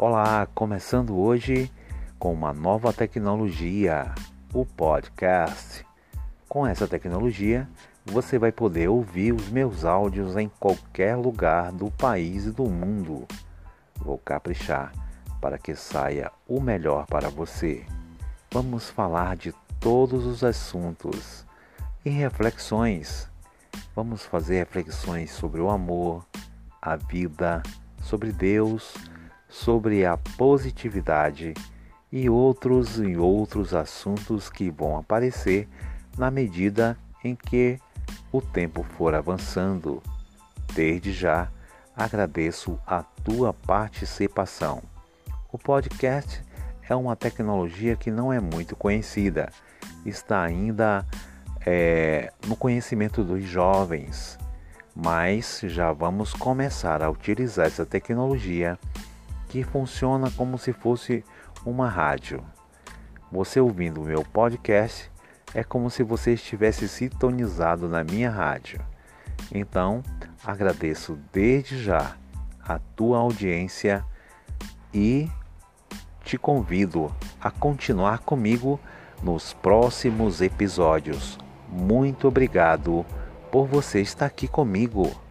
Olá, começando hoje com uma nova tecnologia, o podcast. Com essa tecnologia, você vai poder ouvir os meus áudios em qualquer lugar do país e do mundo. Vou caprichar para que saia o melhor para você. Vamos falar de todos os assuntos e reflexões. Vamos fazer reflexões sobre o amor, a vida, sobre Deus, sobre a positividade e outros e outros assuntos que vão aparecer na medida em que o tempo for avançando. Desde já agradeço a tua participação. O podcast é uma tecnologia que não é muito conhecida, está ainda é, no conhecimento dos jovens, mas já vamos começar a utilizar essa tecnologia que funciona como se fosse uma rádio. Você ouvindo o meu podcast é como se você estivesse sintonizado na minha rádio. Então, agradeço desde já a tua audiência e te convido a continuar comigo nos próximos episódios. Muito obrigado por você estar aqui comigo.